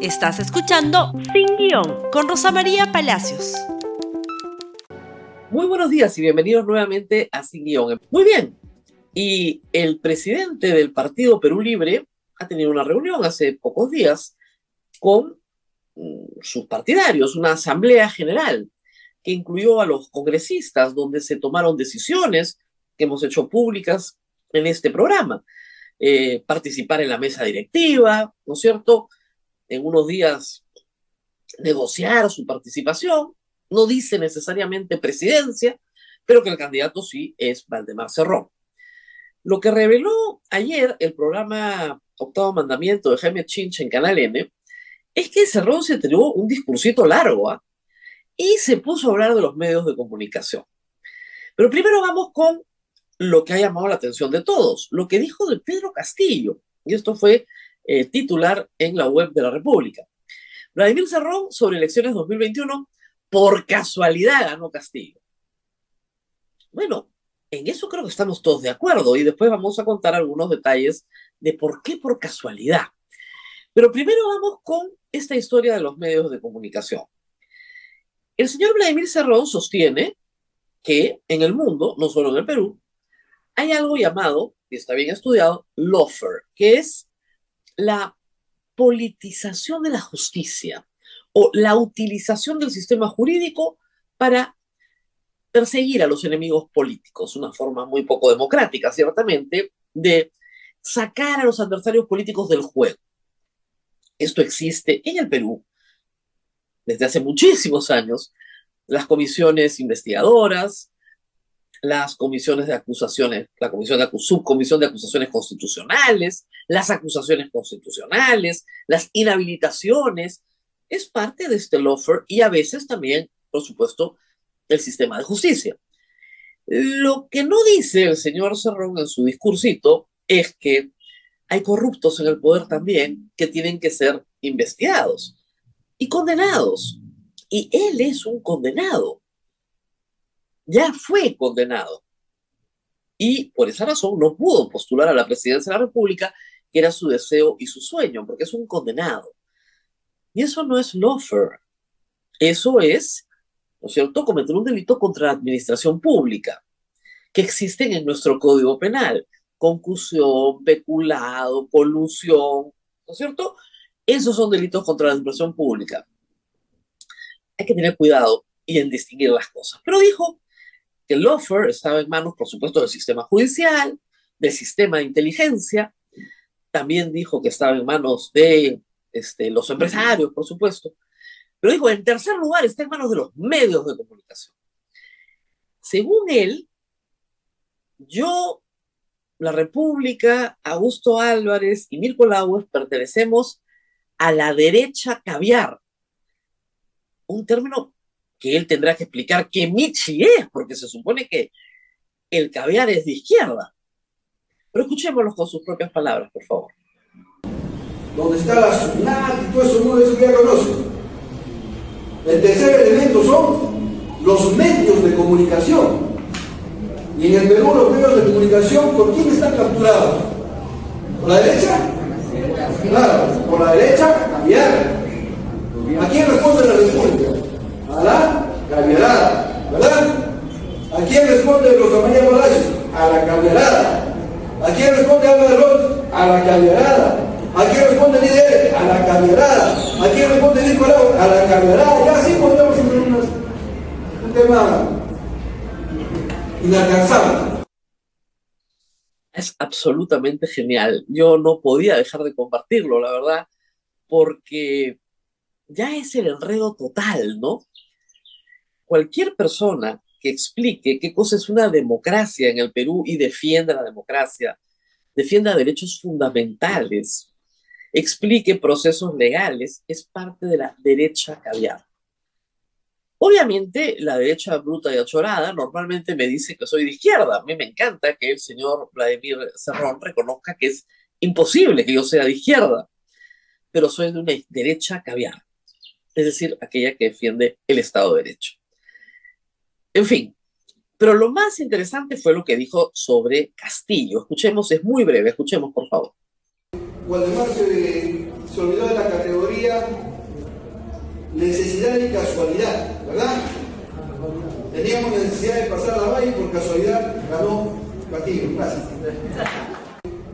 Estás escuchando Sin Guión con Rosa María Palacios. Muy buenos días y bienvenidos nuevamente a Sin Guión. Muy bien, y el presidente del Partido Perú Libre ha tenido una reunión hace pocos días con mm, sus partidarios, una asamblea general que incluyó a los congresistas, donde se tomaron decisiones que hemos hecho públicas en este programa. Eh, participar en la mesa directiva, ¿no es cierto? En unos días negociar su participación. No dice necesariamente presidencia, pero que el candidato sí es Valdemar Cerrón. Lo que reveló ayer el programa Octavo Mandamiento de Jaime Chinch en Canal N es que Cerrón se entregó un discursito largo ¿ah? y se puso a hablar de los medios de comunicación. Pero primero vamos con lo que ha llamado la atención de todos, lo que dijo de Pedro Castillo, y esto fue eh, titular en la web de la República. Vladimir Cerrón sobre elecciones 2021, por casualidad ganó Castillo. Bueno, en eso creo que estamos todos de acuerdo y después vamos a contar algunos detalles de por qué por casualidad. Pero primero vamos con esta historia de los medios de comunicación. El señor Vladimir Cerrón sostiene que en el mundo, no solo en el Perú, hay algo llamado, y está bien estudiado, lawfare, que es la politización de la justicia o la utilización del sistema jurídico para perseguir a los enemigos políticos, una forma muy poco democrática, ciertamente, de sacar a los adversarios políticos del juego. Esto existe en el Perú desde hace muchísimos años. Las comisiones investigadoras, las comisiones de acusaciones, la comisión de subcomisión de acusaciones constitucionales, las acusaciones constitucionales, las inhabilitaciones, es parte de este lawfare y a veces también, por supuesto, el sistema de justicia. Lo que no dice el señor Cerrón en su discursito es que hay corruptos en el poder también que tienen que ser investigados y condenados. Y él es un condenado ya fue condenado. Y por esa razón no pudo postular a la presidencia de la República, que era su deseo y su sueño, porque es un condenado. Y eso no es lawfare. Eso es, ¿no es cierto?, cometer un delito contra la administración pública, que existen en nuestro Código Penal. Concusión, peculado, colusión, ¿no es cierto? Esos son delitos contra la administración pública. Hay que tener cuidado y en distinguir las cosas. Pero dijo que el lawfare estaba en manos, por supuesto, del sistema judicial, del sistema de inteligencia. También dijo que estaba en manos de este, los empresarios, por supuesto. Pero dijo, en tercer lugar, está en manos de los medios de comunicación. Según él, yo, la República, Augusto Álvarez y Mirko Lauer pertenecemos a la derecha caviar. Un término que él tendrá que explicar qué Michi es, porque se supone que el caviar es de izquierda. Pero escuchémoslo con sus propias palabras, por favor. Donde está la SUNAT y todo eso, uno de ya conoce. El tercer elemento son los medios de comunicación. Y en el Perú los medios de comunicación, ¿por quién están capturados? ¿Por la derecha? Claro, por la derecha, caviar. ¿A quién responde la República? A la caviarada, ¿verdad? ¿A quién responde los Palacios? A la caviarada. ¿A quién responde Álvaro Ross? A la caviarada. ¿A quién responde Líder? A la caviarada. ¿A quién responde Nicolau? A la caviarada. Ya así podemos tener un tema inalcanzable. Es absolutamente genial. Yo no podía dejar de compartirlo, la verdad, porque ya es el enredo total, ¿no? Cualquier persona que explique qué cosa es una democracia en el Perú y defienda la democracia, defienda derechos fundamentales, explique procesos legales, es parte de la derecha caviar. Obviamente, la derecha bruta y achorada normalmente me dice que soy de izquierda. A mí me encanta que el señor Vladimir Cerrón reconozca que es imposible que yo sea de izquierda, pero soy de una derecha caviar, es decir, aquella que defiende el Estado de Derecho. En fin, pero lo más interesante fue lo que dijo sobre Castillo. Escuchemos, es muy breve, escuchemos por favor. Waldemar se, olvidó de la categoría necesidad ni casualidad, ¿verdad? Teníamos necesidad de pasar la valla y por casualidad ganó Castillo. Gracias.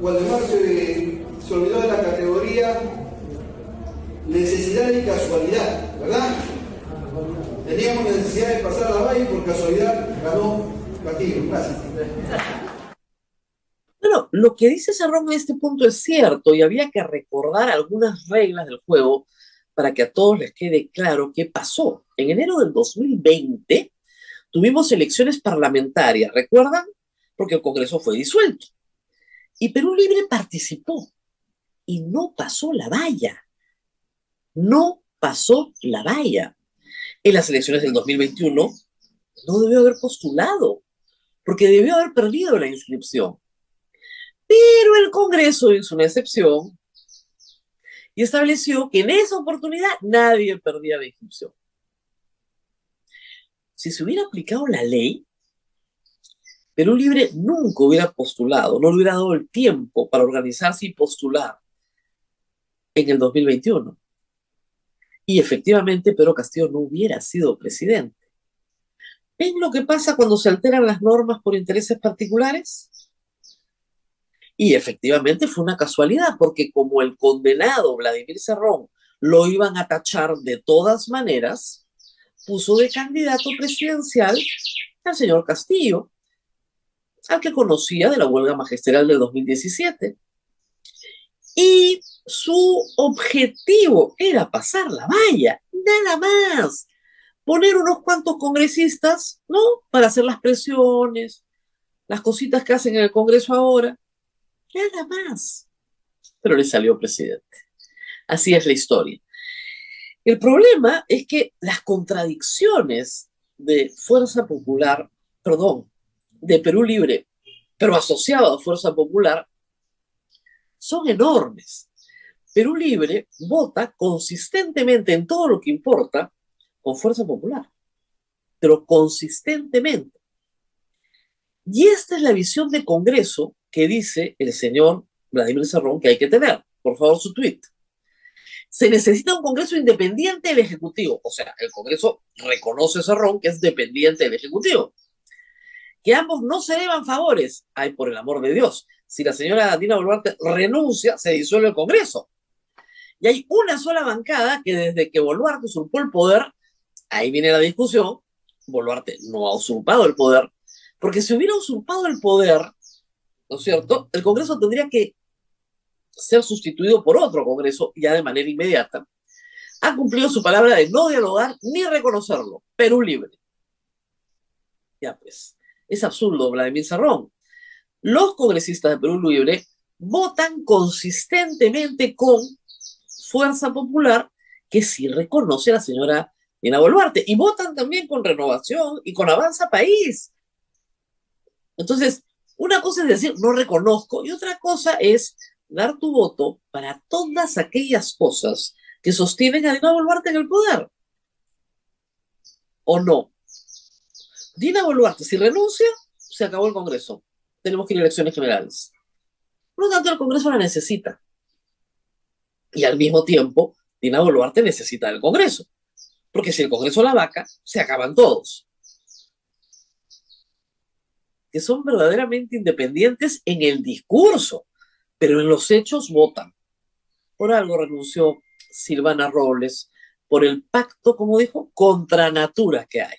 Waldemar se, se olvidó de la categoría necesidad y casualidad, ¿verdad? Teníamos necesidad de pasar la valla y por casualidad ganó Castillo. Gracias. Bueno, lo que dice Sarrón en este punto es cierto y había que recordar algunas reglas del juego para que a todos les quede claro qué pasó. En enero del 2020 tuvimos elecciones parlamentarias, ¿recuerdan? Porque el Congreso fue disuelto. Y Perú Libre participó y no pasó la valla. No pasó la valla. En las elecciones del 2021 no debió haber postulado, porque debió haber perdido la inscripción. Pero el Congreso hizo una excepción y estableció que en esa oportunidad nadie perdía la inscripción. Si se hubiera aplicado la ley, Perú Libre nunca hubiera postulado, no le hubiera dado el tiempo para organizarse y postular en el 2021. Y efectivamente Pedro Castillo no hubiera sido presidente. ¿Ven lo que pasa cuando se alteran las normas por intereses particulares? Y efectivamente fue una casualidad, porque como el condenado Vladimir Cerrón lo iban a tachar de todas maneras, puso de candidato presidencial al señor Castillo, al que conocía de la huelga magisterial de 2017. Y su objetivo era pasar la valla, nada más. Poner unos cuantos congresistas, ¿no? Para hacer las presiones, las cositas que hacen en el Congreso ahora nada más. Pero le salió presidente. Así es la historia. El problema es que las contradicciones de Fuerza Popular, perdón, de Perú Libre, pero asociado a Fuerza Popular, son enormes. Perú Libre vota consistentemente en todo lo que importa con Fuerza Popular, pero consistentemente. Y esta es la visión de Congreso que dice el señor Vladimir Cerrón que hay que tener. Por favor, su tweet. Se necesita un Congreso independiente del Ejecutivo. O sea, el Congreso reconoce Cerrón que es dependiente del Ejecutivo. Que ambos no se deban favores. Ay, por el amor de Dios. Si la señora Dina Boluarte renuncia, se disuelve el Congreso. Y hay una sola bancada que desde que Boluarte usurpó el poder, ahí viene la discusión, Boluarte no ha usurpado el poder, porque si hubiera usurpado el poder, ¿no es cierto? El Congreso tendría que ser sustituido por otro Congreso ya de manera inmediata. Ha cumplido su palabra de no dialogar ni reconocerlo. Perú libre. Ya pues, es absurdo, Vladimir Sarrón. Los congresistas de Perú Libre votan consistentemente con Fuerza Popular, que sí reconoce a la señora Dina Boluarte, y votan también con Renovación y con Avanza País. Entonces, una cosa es decir, no reconozco, y otra cosa es dar tu voto para todas aquellas cosas que sostienen a Dina Boluarte en el poder. ¿O no? Dina Boluarte, si renuncia, se acabó el Congreso. Tenemos que ir a elecciones generales. Por lo tanto, el Congreso la necesita. Y al mismo tiempo, Dina Boluarte necesita del Congreso. Porque si el Congreso la vaca, se acaban todos que son verdaderamente independientes en el discurso, pero en los hechos votan. Por algo renunció Silvana Robles, por el pacto, como dijo, contra natura que hay.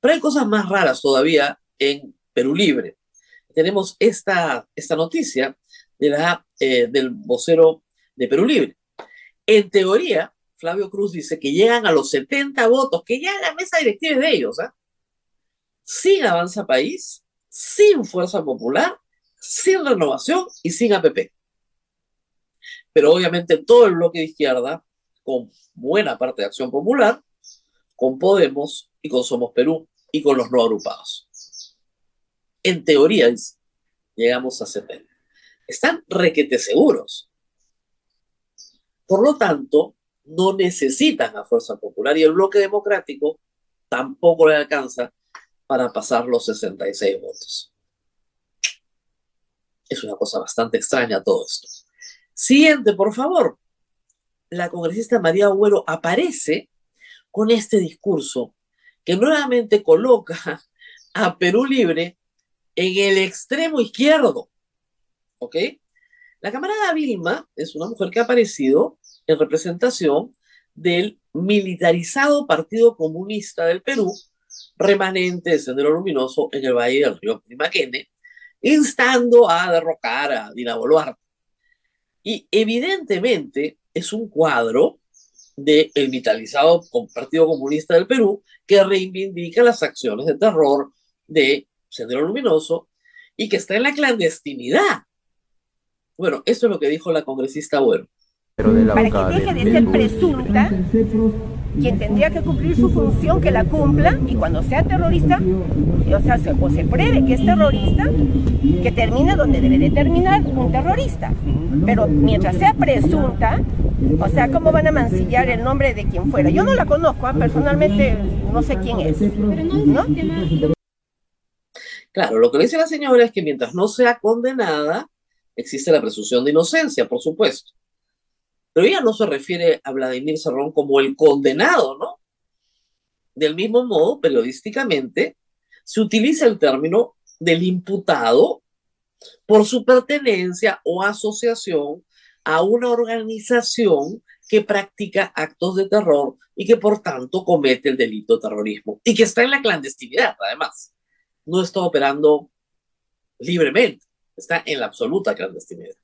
Pero hay cosas más raras todavía en Perú Libre. Tenemos esta, esta noticia de la, eh, del vocero de Perú Libre. En teoría, Flavio Cruz dice que llegan a los 70 votos, que ya la mesa directiva es de ellos, ¿ah? sin Avanza País, sin Fuerza Popular, sin Renovación y sin APP. Pero obviamente todo el bloque de izquierda, con buena parte de Acción Popular, con Podemos y con Somos Perú y con los no agrupados. En teoría, llegamos a 70. Están requete seguros. Por lo tanto, no necesitan a Fuerza Popular y el bloque democrático tampoco le alcanza para pasar los 66 votos. Es una cosa bastante extraña todo esto. Siguiente, por favor. La congresista María Agüero aparece con este discurso que nuevamente coloca a Perú Libre en el extremo izquierdo. ¿Ok? La camarada Vilma es una mujer que ha aparecido en representación del militarizado Partido Comunista del Perú, remanente de Sendero Luminoso en el Valle del Río Primaquene, instando a derrocar a Dina Boluarte. Y evidentemente es un cuadro del militarizado Partido Comunista del Perú que reivindica las acciones de terror de Sendero Luminoso y que está en la clandestinidad. Bueno, eso es lo que dijo la congresista Bueno. Para que deje de ser presunta, quien tendría que cumplir su función, que la cumpla, y cuando sea terrorista, o sea, se, o se pruebe que es terrorista, que termine donde debe de terminar un terrorista. Pero mientras sea presunta, o sea, ¿cómo van a mancillar el nombre de quien fuera? Yo no la conozco, ¿ah? personalmente no sé quién es. ¿no? Claro, lo que dice la señora es que mientras no sea condenada, existe la presunción de inocencia, por supuesto. Pero ella no se refiere a Vladimir Serrón como el condenado, ¿no? Del mismo modo, periodísticamente, se utiliza el término del imputado por su pertenencia o asociación a una organización que practica actos de terror y que por tanto comete el delito de terrorismo y que está en la clandestinidad, además. No está operando libremente, está en la absoluta clandestinidad.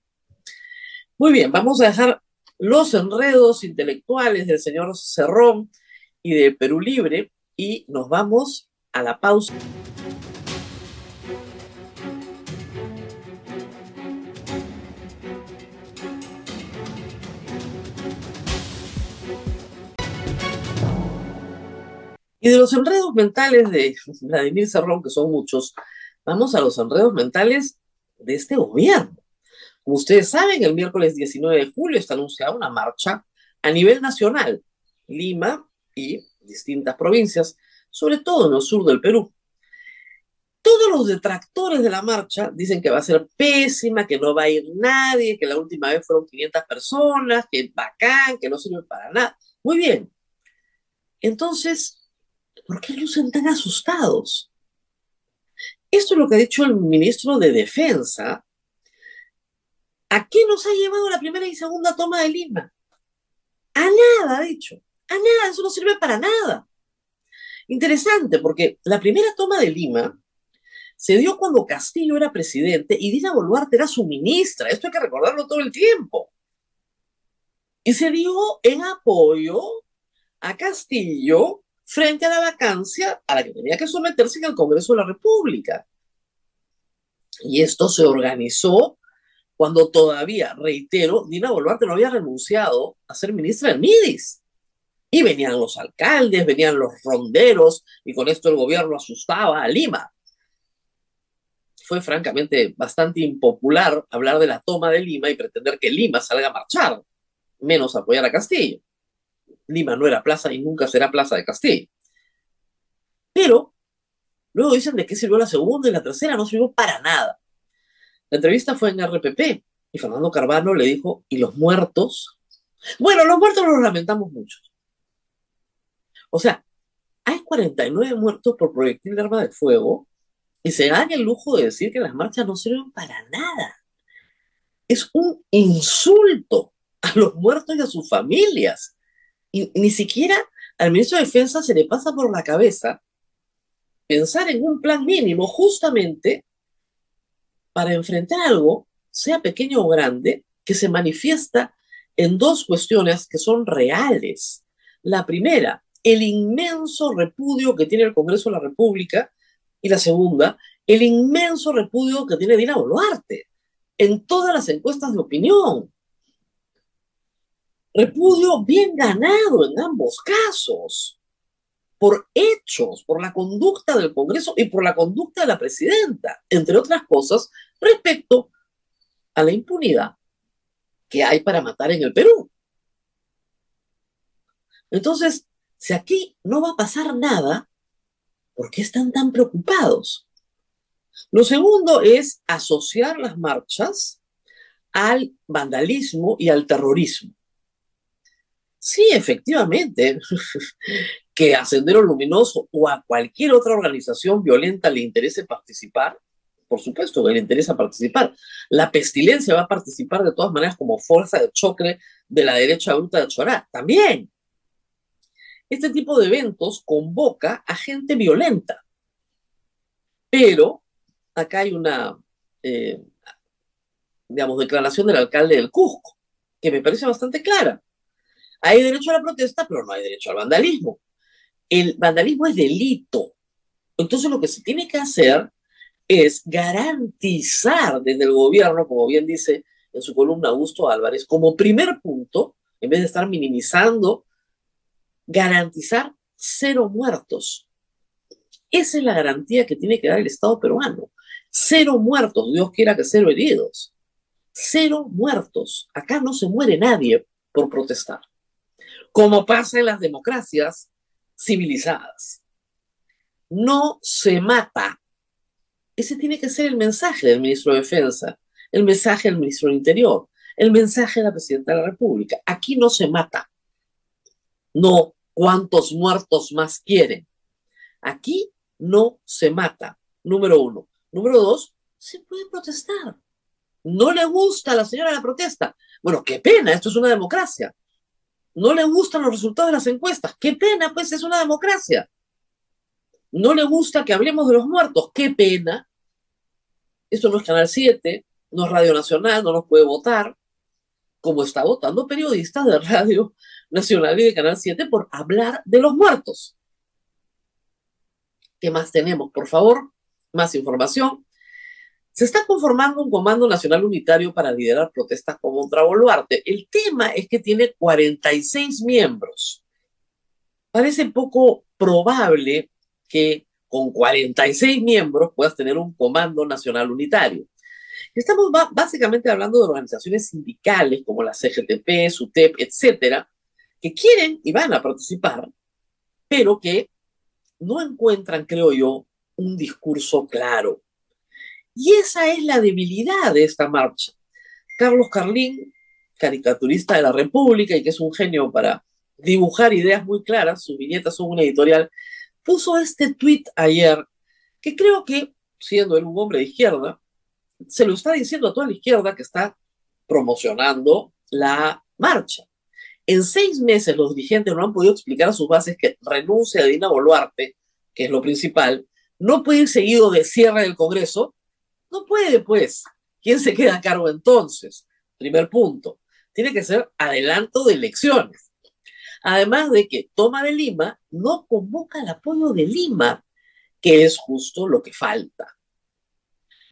Muy bien, vamos a dejar los enredos intelectuales del señor Cerrón y de Perú Libre y nos vamos a la pausa. Y de los enredos mentales de Vladimir Cerrón, que son muchos, vamos a los enredos mentales de este gobierno. Como ustedes saben, el miércoles 19 de julio está anunciada una marcha a nivel nacional, Lima y distintas provincias, sobre todo en el sur del Perú. Todos los detractores de la marcha dicen que va a ser pésima, que no va a ir nadie, que la última vez fueron 500 personas, que es bacán, que no sirve para nada. Muy bien. Entonces, ¿por qué lucen tan asustados? Esto es lo que ha dicho el ministro de Defensa, ¿A qué nos ha llevado la primera y segunda toma de Lima? A nada, ha dicho. A nada, eso no sirve para nada. Interesante, porque la primera toma de Lima se dio cuando Castillo era presidente y Dina Boluarte era su ministra. Esto hay que recordarlo todo el tiempo. Y se dio en apoyo a Castillo frente a la vacancia a la que tenía que someterse en el Congreso de la República. Y esto se organizó cuando todavía, reitero, Dina Boluarte no había renunciado a ser ministra del MIDIS. Y venían los alcaldes, venían los ronderos, y con esto el gobierno asustaba a Lima. Fue francamente bastante impopular hablar de la toma de Lima y pretender que Lima salga a marchar, menos apoyar a Castillo. Lima no era plaza y nunca será plaza de Castillo. Pero luego dicen de qué sirvió la segunda y la tercera, no sirvió para nada. La entrevista fue en RPP y Fernando Carvano le dijo, ¿y los muertos? Bueno, los muertos los lamentamos mucho. O sea, hay 49 muertos por proyectil de arma de fuego y se dan el lujo de decir que las marchas no sirven para nada. Es un insulto a los muertos y a sus familias. Y, ni siquiera al ministro de Defensa se le pasa por la cabeza pensar en un plan mínimo justamente para enfrentar algo, sea pequeño o grande, que se manifiesta en dos cuestiones que son reales. La primera, el inmenso repudio que tiene el Congreso de la República y la segunda, el inmenso repudio que tiene Dina Boluarte en todas las encuestas de opinión. Repudio bien ganado en ambos casos por hechos, por la conducta del Congreso y por la conducta de la presidenta, entre otras cosas, respecto a la impunidad que hay para matar en el Perú. Entonces, si aquí no va a pasar nada, ¿por qué están tan preocupados? Lo segundo es asociar las marchas al vandalismo y al terrorismo. Sí, efectivamente, que a Sendero Luminoso o a cualquier otra organización violenta le interese participar, por supuesto que le interesa participar. La pestilencia va a participar de todas maneras como fuerza de choque de la derecha bruta de Chorá, también. Este tipo de eventos convoca a gente violenta. Pero acá hay una, eh, digamos, declaración del alcalde del Cusco, que me parece bastante clara. Hay derecho a la protesta, pero no hay derecho al vandalismo. El vandalismo es delito. Entonces lo que se tiene que hacer es garantizar desde el gobierno, como bien dice en su columna Augusto Álvarez, como primer punto, en vez de estar minimizando, garantizar cero muertos. Esa es la garantía que tiene que dar el Estado peruano. Cero muertos, Dios quiera que cero heridos. Cero muertos. Acá no se muere nadie por protestar como pasa en las democracias civilizadas. No se mata. Ese tiene que ser el mensaje del ministro de Defensa, el mensaje del ministro del Interior, el mensaje de la presidenta de la República. Aquí no se mata. No cuántos muertos más quieren. Aquí no se mata. Número uno. Número dos, se puede protestar. No le gusta a la señora la protesta. Bueno, qué pena, esto es una democracia no le gustan los resultados de las encuestas. Qué pena, pues es una democracia. No le gusta que hablemos de los muertos. Qué pena. Esto no es Canal 7, no es Radio Nacional, no nos puede votar, como está votando periodistas de Radio Nacional y de Canal 7 por hablar de los muertos. ¿Qué más tenemos? Por favor, más información. Se está conformando un Comando Nacional Unitario para liderar protestas contra Boluarte. El tema es que tiene 46 miembros. Parece poco probable que con 46 miembros puedas tener un Comando Nacional Unitario. Estamos básicamente hablando de organizaciones sindicales como la CGTP, SUTEP, etcétera, que quieren y van a participar, pero que no encuentran, creo yo, un discurso claro y esa es la debilidad de esta marcha. Carlos Carlín, caricaturista de la República y que es un genio para dibujar ideas muy claras, sus viñetas son una editorial, puso este tuit ayer que creo que, siendo él un hombre de izquierda, se lo está diciendo a toda la izquierda que está promocionando la marcha. En seis meses los dirigentes no han podido explicar a sus bases que renuncia a Dina Boluarte, que es lo principal, no puede ir seguido de cierre del Congreso no puede, pues. ¿Quién se queda a cargo entonces? Primer punto. Tiene que ser adelanto de elecciones. Además de que Toma de Lima no convoca el apoyo de Lima, que es justo lo que falta.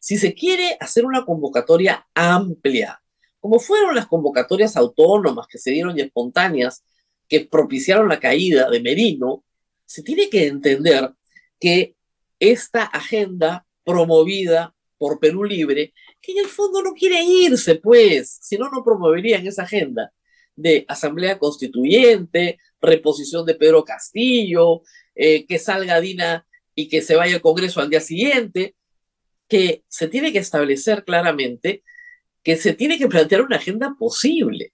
Si se quiere hacer una convocatoria amplia, como fueron las convocatorias autónomas que se dieron y espontáneas que propiciaron la caída de Merino, se tiene que entender que esta agenda promovida por Perú Libre, que en el fondo no quiere irse, pues, si no, no promoverían esa agenda de asamblea constituyente, reposición de Pedro Castillo, eh, que salga Dina y que se vaya al Congreso al día siguiente, que se tiene que establecer claramente que se tiene que plantear una agenda posible.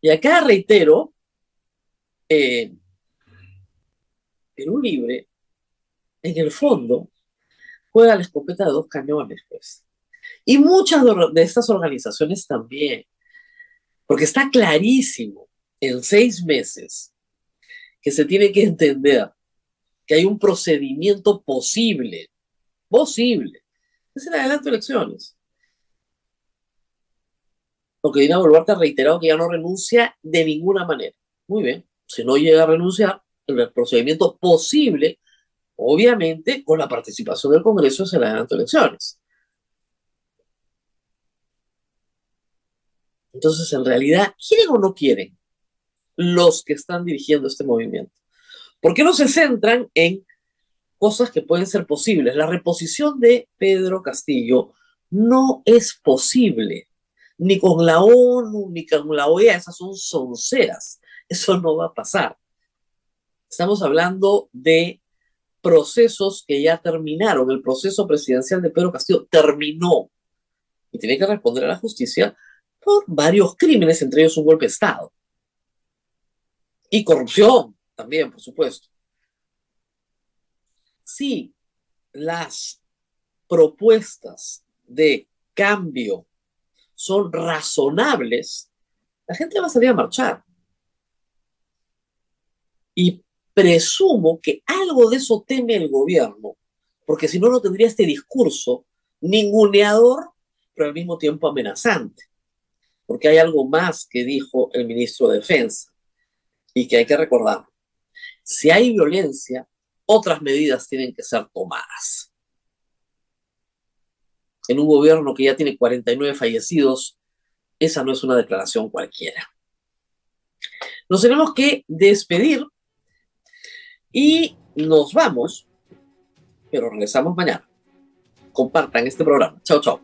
Y acá reitero, eh, Perú Libre, en el fondo, juega la escopeta de dos cañones, pues. Y muchas de estas organizaciones también, porque está clarísimo en seis meses que se tiene que entender que hay un procedimiento posible, posible, es el adelanto de elecciones. Porque Dina Boluarte ha reiterado que ya no renuncia de ninguna manera. Muy bien, si no llega a renunciar, el procedimiento posible obviamente con la participación del Congreso en las elecciones. Entonces, en realidad, ¿quieren o no quieren los que están dirigiendo este movimiento? ¿Por qué no se centran en cosas que pueden ser posibles? La reposición de Pedro Castillo no es posible, ni con la ONU, ni con la OEA, esas son sonceras, eso no va a pasar. Estamos hablando de procesos que ya terminaron. El proceso presidencial de Pedro Castillo terminó y tiene que responder a la justicia por varios crímenes, entre ellos un golpe de Estado. Y corrupción también, por supuesto. Si las propuestas de cambio son razonables, la gente va a salir a marchar. Y presumo que algo de eso teme el gobierno, porque si no, no tendría este discurso ninguneador, pero al mismo tiempo amenazante. Porque hay algo más que dijo el ministro de Defensa y que hay que recordar. Si hay violencia, otras medidas tienen que ser tomadas. En un gobierno que ya tiene 49 fallecidos, esa no es una declaración cualquiera. Nos tenemos que despedir y nos vamos, pero regresamos mañana. Compartan este programa. Chao, chao.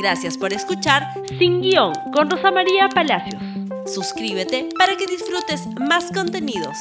Gracias por escuchar Sin Guión con Rosa María Palacios. Suscríbete para que disfrutes más contenidos.